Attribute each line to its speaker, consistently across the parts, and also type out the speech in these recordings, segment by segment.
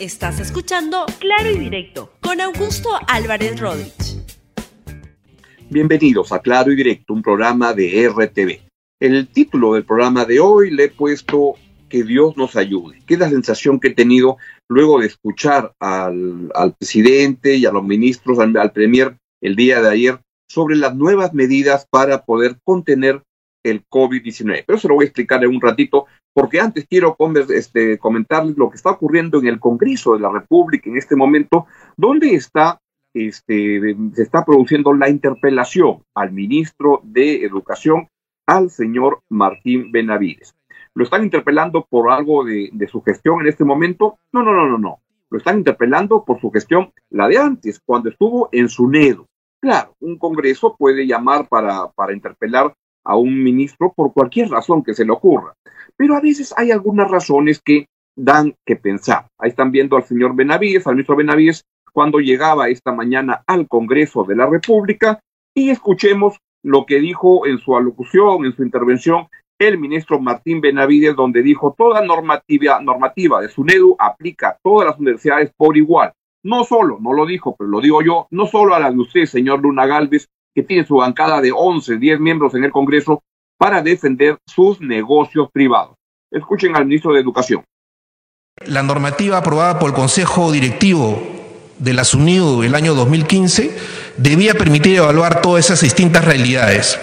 Speaker 1: Estás escuchando Claro y Directo con Augusto Álvarez Rodríguez.
Speaker 2: Bienvenidos a Claro y Directo, un programa de RTV. El título del programa de hoy le he puesto Que Dios nos ayude, es la sensación que he tenido luego de escuchar al, presidente y a los ministros, al, al premier el día de ayer, sobre las nuevas medidas para poder contener el COVID-19. Pero se lo voy a explicar en un ratito, porque antes quiero este, comentarles lo que está ocurriendo en el Congreso de la República en este momento, donde está, este, se está produciendo la interpelación al ministro de Educación, al señor Martín Benavides. ¿Lo están interpelando por algo de, su gestión en este momento? No, no, no, no, no. Lo están interpelando por su gestión, la de antes, cuando estuvo en su. Claro, un Congreso puede llamar para, para interpelar a un ministro por cualquier razón que se le ocurra. Pero a veces hay algunas razones que dan que pensar. Ahí están viendo al señor Benavides, al ministro Benavides, cuando llegaba esta mañana al Congreso de la República y escuchemos lo que dijo en su alocución, en su intervención, el ministro Martín Benavides, donde dijo toda normativa, normativa de SUNEDU aplica a todas las universidades por igual. No solo, no lo dijo, pero lo digo yo, no solo a la de usted, señor Luna Galvez, que tiene su bancada de 11, 10 miembros en el Congreso para defender sus negocios privados. Escuchen al ministro de Educación.
Speaker 3: La normativa aprobada por el Consejo Directivo de la SUNIDO el año 2015 debía permitir evaluar todas esas distintas realidades.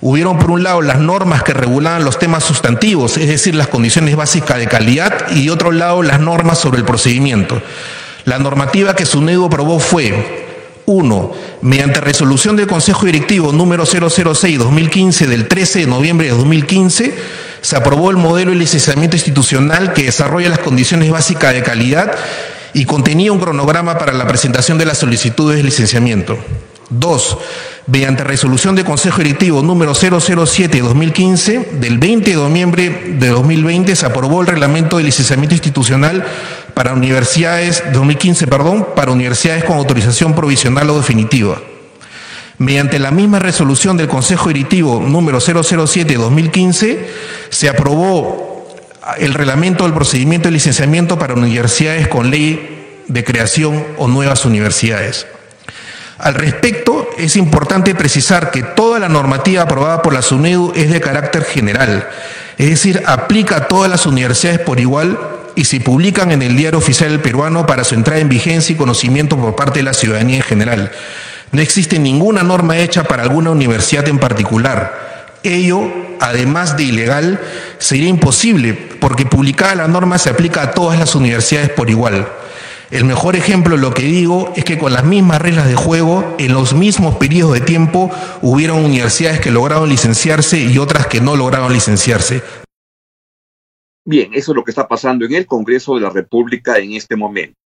Speaker 3: Hubieron por un lado las normas que regulaban los temas sustantivos, es decir, las condiciones básicas de calidad, y de otro lado las normas sobre el procedimiento. La normativa que SUNEDO aprobó fue 1. Mediante resolución del Consejo Directivo número 006-2015 del 13 de noviembre de 2015, se aprobó el modelo de licenciamiento institucional que desarrolla las condiciones básicas de calidad y contenía un cronograma para la presentación de las solicitudes de licenciamiento. 2. Mediante resolución del Consejo Directivo número 007-2015 del 20 de noviembre de 2020 se aprobó el reglamento de licenciamiento institucional para universidades, 2015, perdón, para universidades con autorización provisional o definitiva. Mediante la misma resolución del Consejo Directivo número 007-2015, se aprobó el reglamento del procedimiento de licenciamiento para universidades con ley de creación o nuevas universidades. Al respecto, es importante precisar que toda la normativa aprobada por la SUNEDU es de carácter general, es decir, aplica a todas las universidades por igual y se publican en el diario oficial peruano para su entrada en vigencia y conocimiento por parte de la ciudadanía en general. No existe ninguna norma hecha para alguna universidad en particular. Ello, además de ilegal, sería imposible porque publicada la norma se aplica a todas las universidades por igual. El mejor ejemplo, lo que digo, es que con las mismas reglas de juego, en los mismos periodos de tiempo, hubieron universidades que lograron licenciarse y otras que no lograron licenciarse.
Speaker 2: Bien, eso es lo que está pasando en el Congreso de la República en este momento.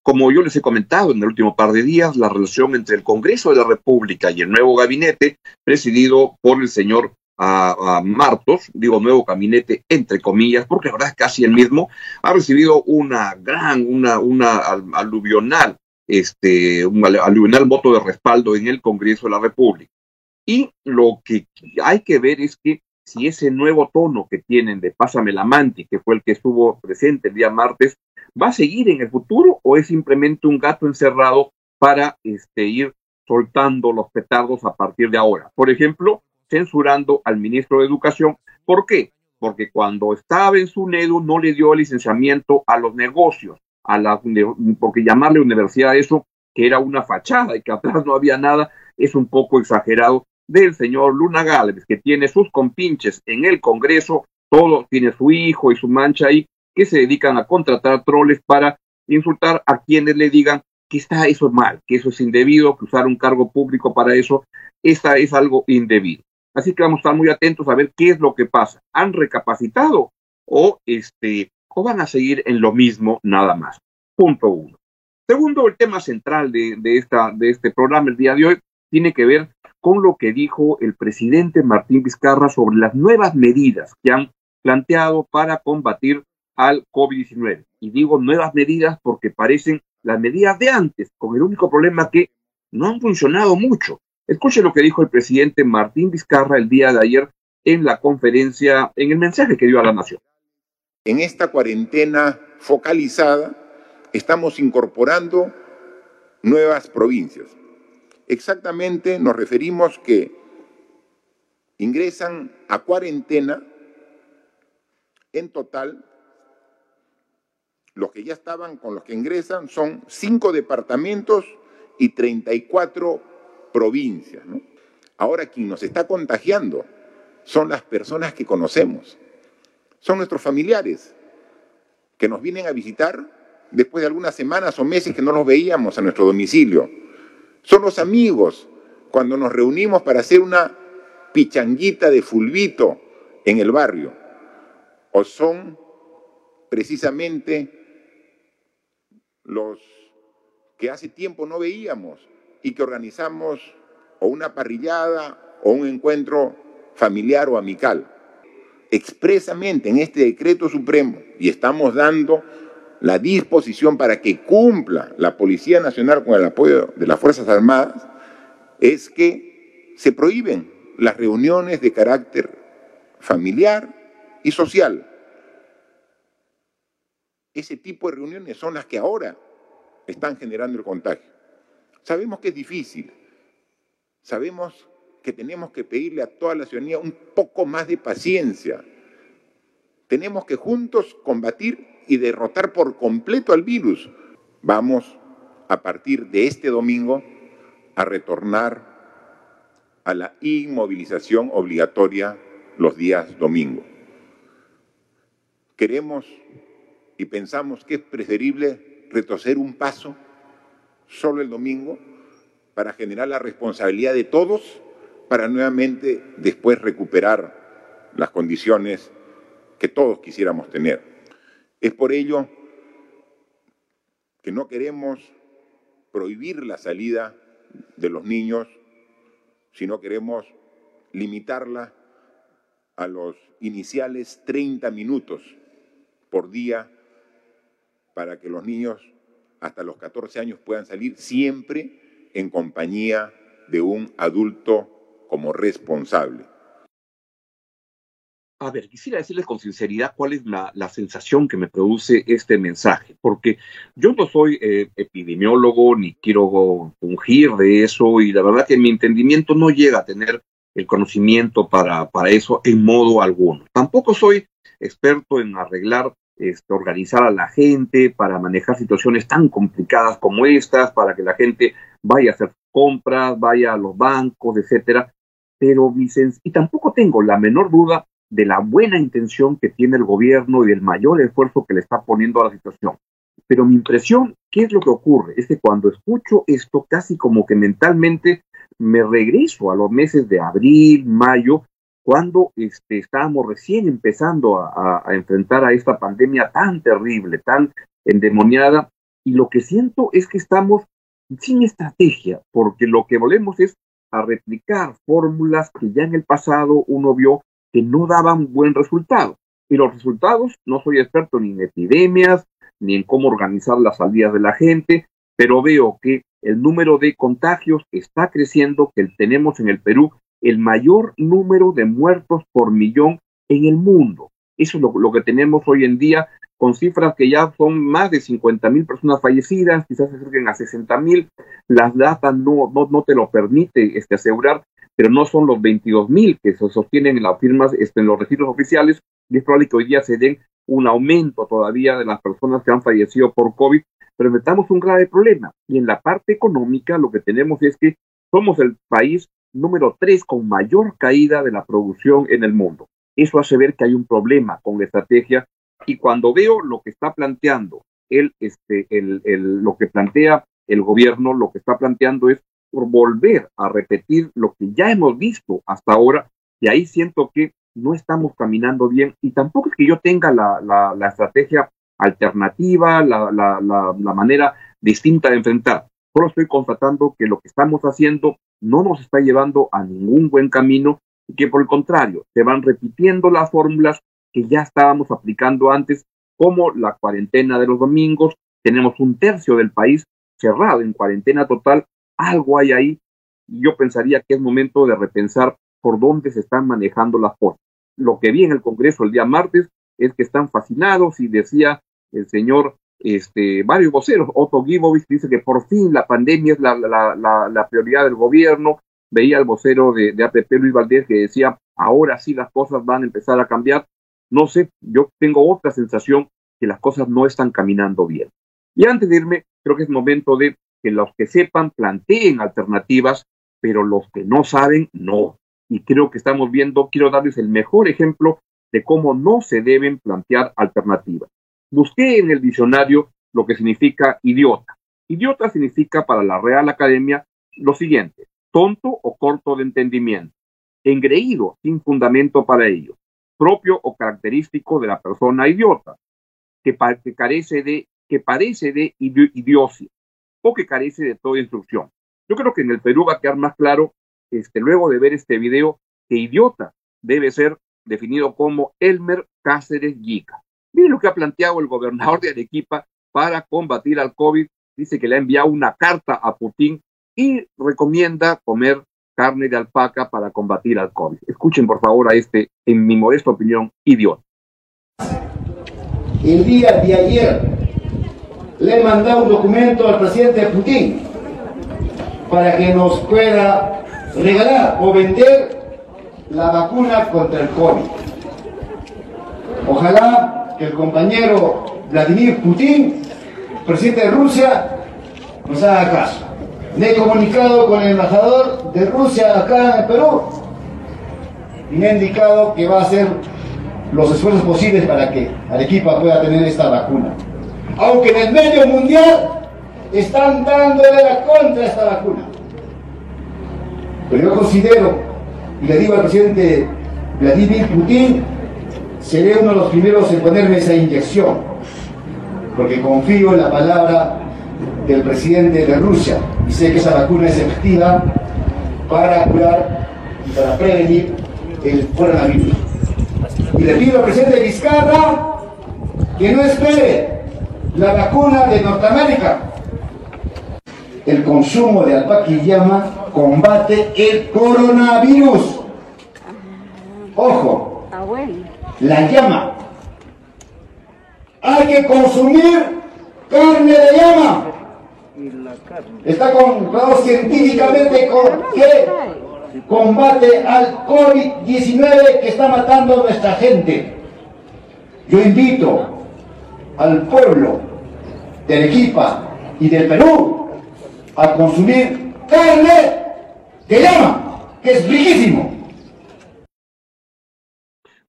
Speaker 2: Como yo les he comentado en el último par de días, la relación entre el Congreso de la República y el nuevo gabinete, presidido por el señor Martos, digo nuevo gabinete entre comillas, porque la verdad es casi el mismo, ha recibido una gran, una, una aluvional, este, un aluvional voto de respaldo en el Congreso de la República. Y lo que hay que ver es que si ese nuevo tono que tienen de Pásame la Manti, que fue el que estuvo presente el día martes, va a seguir en el futuro o es simplemente un gato encerrado para este, ir soltando los petardos a partir de ahora. Por ejemplo, censurando al ministro de Educación. ¿Por qué? Porque cuando estaba en su NEDU no le dio licenciamiento a los negocios, a la, porque llamarle universidad a eso, que era una fachada y que atrás no había nada, es un poco exagerado del señor Luna Galvez, que tiene sus compinches en el Congreso, todo tiene su hijo y su mancha ahí, que se dedican a contratar troles para insultar a quienes le digan que está eso mal, que eso es indebido, que usar un cargo público para eso, esa es algo indebido. Así que vamos a estar muy atentos a ver qué es lo que pasa. ¿Han recapacitado o este o van a seguir en lo mismo nada más? Punto uno. Segundo, el tema central de, de, esta, de este programa el día de hoy tiene que ver con lo que dijo el presidente Martín Vizcarra sobre las nuevas medidas que han planteado para combatir al COVID-19. Y digo nuevas medidas porque parecen las medidas de antes, con el único problema que no han funcionado mucho. Escuche lo que dijo el presidente Martín Vizcarra el día de ayer en la conferencia, en el mensaje que dio a la nación.
Speaker 4: En esta cuarentena focalizada estamos incorporando nuevas provincias. Exactamente nos referimos que ingresan a cuarentena en total, los que ya estaban con los que ingresan son cinco departamentos y 34 provincias. Ahora quien nos está contagiando son las personas que conocemos, son nuestros familiares que nos vienen a visitar después de algunas semanas o meses que no los veíamos a nuestro domicilio. Son los amigos cuando nos reunimos para hacer una pichanguita de fulbito en el barrio. O son precisamente los que hace tiempo no veíamos y que organizamos o una parrillada o un encuentro familiar o amical. Expresamente en este decreto supremo, y estamos dando la disposición para que cumpla la Policía Nacional con el apoyo de las Fuerzas Armadas, es que se prohíben las reuniones de carácter familiar y social. Ese tipo de reuniones son las que ahora están generando el contagio. Sabemos que es difícil, sabemos que tenemos que pedirle a toda la ciudadanía un poco más de paciencia. Tenemos que juntos combatir y derrotar por completo al virus. Vamos a partir de este domingo a retornar a la inmovilización obligatoria los días domingo. Queremos y pensamos que es preferible retroceder un paso solo el domingo para generar la responsabilidad de todos para nuevamente después recuperar las condiciones que todos quisiéramos tener. Es por ello que no queremos prohibir la salida de los niños, sino queremos limitarla a los iniciales 30 minutos por día para que los niños hasta los 14 años puedan salir siempre en compañía de un adulto como responsable.
Speaker 2: A ver, quisiera decirles con sinceridad cuál es la, sensación que me produce este mensaje, porque yo no soy eh, epidemiólogo ni quiero fungir de eso y la verdad que mi entendimiento no llega a tener el conocimiento para, para eso en modo alguno. Tampoco soy experto en arreglar este, organizar a la gente para manejar situaciones tan complicadas como estas, para que la gente vaya a hacer compras, vaya a los bancos, etcétera. Pero y tampoco tengo la menor duda de la buena intención que tiene el gobierno y del mayor esfuerzo que le está poniendo a la situación. Pero mi impresión, ¿qué es lo que ocurre? Es que cuando escucho esto, casi como que mentalmente me regreso a los meses de abril, mayo, cuando este, estábamos recién empezando a, enfrentar a esta pandemia tan terrible, tan endemoniada, y lo que siento es que estamos sin estrategia, porque lo que volvemos es a replicar fórmulas que ya en el pasado uno vio que no daban buen resultado. Y los resultados, no soy experto ni en epidemias, ni en cómo organizar las salidas de la gente, pero veo que el número de contagios está creciendo, que tenemos en el Perú el mayor número de muertos por millón en el mundo. Eso es lo, que tenemos hoy en día, con cifras que ya son más de 50 mil personas fallecidas, quizás se acerquen a 60 mil. Las datas no, no, no, te lo permite este, asegurar, pero no son los 22 mil que se sostienen en las firmas, este, en los registros oficiales, y es probable que hoy día se den un aumento todavía de las personas que han fallecido por COVID, pero enfrentamos un grave problema. Y en la parte económica lo que tenemos es que somos el país número tres con mayor caída de la producción en el mundo. Eso hace ver que hay un problema con la estrategia y cuando veo lo que está planteando el, este, el, el, lo que plantea el gobierno, lo que está planteando es volver a repetir lo que ya hemos visto hasta ahora, y ahí siento que no estamos caminando bien y tampoco es que yo tenga la, la, la estrategia alternativa, la, la, manera distinta de enfrentar. Solo estoy constatando que lo que estamos haciendo no nos está llevando a ningún buen camino y que por el contrario se van repitiendo las fórmulas que ya estábamos aplicando antes, como la cuarentena de los domingos. Tenemos un tercio del país cerrado en cuarentena total. Algo hay ahí. Y yo pensaría que es momento de repensar por dónde se están manejando las cosas. Lo que vi en el Congreso el día martes es que están fascinados y decía el señor este, varios voceros. Otto Gibovich dice que por fin la pandemia es la, prioridad del gobierno. Veía al vocero de, de APP, Luis Valdés, que decía, ahora sí las cosas van a empezar a cambiar. No sé, yo tengo otra sensación que las cosas no están caminando bien. Y antes de irme, creo que es momento de que los que sepan planteen alternativas, pero los que no saben, no. Y creo que estamos viendo, quiero darles el mejor ejemplo de cómo no se deben plantear alternativas. Busqué en el diccionario lo que significa idiota. Idiota significa para la Real Academia lo siguiente, tonto o corto de entendimiento, engreído sin fundamento para ello, propio o característico de la persona idiota, que, carece de, que parece de idiocia o que carece de toda instrucción. Yo creo que en el Perú va a quedar más claro, este, luego de ver este video, que idiota debe ser definido como Elmer Cáceres Yica. Miren lo que ha planteado el gobernador de Arequipa para combatir al COVID. Dice que le ha enviado una carta a Putin y recomienda comer carne de alpaca para combatir al COVID. Escuchen por favor a este, en mi modesta opinión, idiota.
Speaker 5: El día de ayer le he mandado un documento al presidente Putin para que nos pueda regalar o vender la vacuna contra el COVID. Ojalá que el compañero Vladimir Putin, presidente de Rusia, nos haga caso. Me he comunicado con el embajador de Rusia acá en el Perú y me ha indicado que va a hacer los esfuerzos posibles para que Arequipa pueda tener esta vacuna. Aunque en el medio mundial están dándole la contra esta vacuna. Pero yo considero, y le digo al presidente Vladimir Putin, seré uno de los primeros en ponerme esa inyección, porque confío en la palabra del presidente de Rusia y sé que esa vacuna es efectiva para curar y para prevenir el coronavirus. Y le pido al presidente Vizcarra que no espere la vacuna de Norteamérica. El consumo de alpaca y llama combate el coronavirus. Ojo, la llama. Hay que consumir carne de llama. Está comprobado científicamente que combate al COVID-19 que está matando a nuestra gente. Yo invito al pueblo de Arequipa y del Perú a consumir carne de llama, que es riquísimo.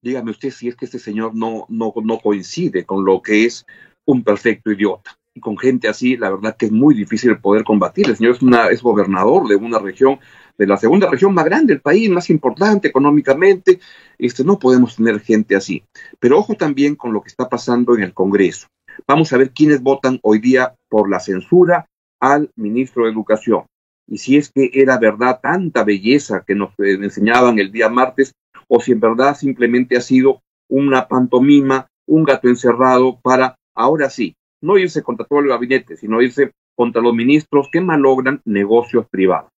Speaker 2: Dígame usted si es que este señor no, no, no coincide con lo que es un perfecto idiota. Y con gente así, la verdad que es muy difícil poder combatir. El señor es, una, es gobernador de una región, de la segunda región más grande del país, más importante económicamente. Este, no podemos tener gente así. Pero ojo también con lo que está pasando en el Congreso. Vamos a ver quiénes votan hoy día por la censura al ministro de Educación. Y si es que era verdad tanta belleza que nos eh, enseñaban el día martes, o si en verdad simplemente ha sido una pantomima, un gato encerrado para, ahora sí, no irse contra todo el gabinete, sino irse contra los ministros que malogran negocios privados.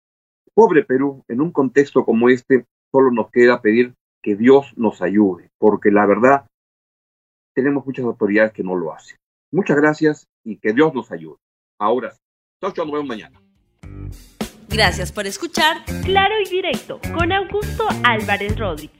Speaker 2: Pobre Perú, en un contexto como este, solo nos queda pedir que Dios nos ayude, porque la verdad, tenemos muchas autoridades que no lo hacen. Muchas gracias y que Dios nos ayude. Ahora sí. Chao, chao, nos vemos mañana.
Speaker 1: Gracias por escuchar Claro y Directo con Augusto Álvarez Rodríguez.